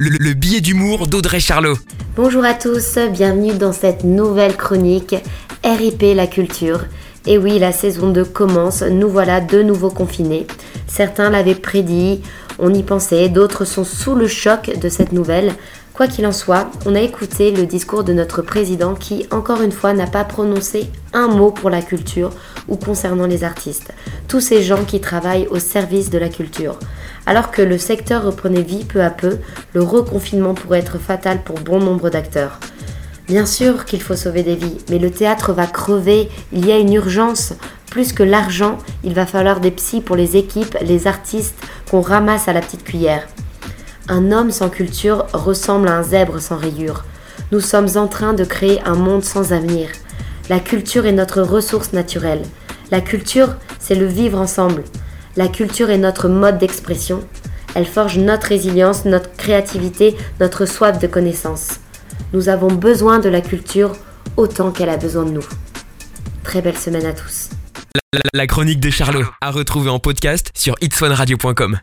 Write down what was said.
le, le billet d'humour d'Audrey Charlot. Bonjour à tous, bienvenue dans cette nouvelle chronique RIP la culture. Et oui, la saison 2 commence, nous voilà de nouveau confinés. Certains l'avaient prédit, on y pensait, d'autres sont sous le choc de cette nouvelle. Quoi qu'il en soit, on a écouté le discours de notre président qui, encore une fois, n'a pas prononcé un mot pour la culture ou concernant les artistes, tous ces gens qui travaillent au service de la culture. Alors que le secteur reprenait vie peu à peu, le reconfinement pourrait être fatal pour bon nombre d'acteurs. Bien sûr qu'il faut sauver des vies, mais le théâtre va crever, il y a une urgence. Plus que l'argent, il va falloir des psys pour les équipes, les artistes qu'on ramasse à la petite cuillère. Un homme sans culture ressemble à un zèbre sans rayures. Nous sommes en train de créer un monde sans avenir. La culture est notre ressource naturelle. La culture, c'est le vivre ensemble. La culture est notre mode d'expression. Elle forge notre résilience, notre créativité, notre soif de connaissance. Nous avons besoin de la culture autant qu'elle a besoin de nous. Très belle semaine à tous. La, chronique de Charlot, à retrouver en podcast sur itswanradio.com.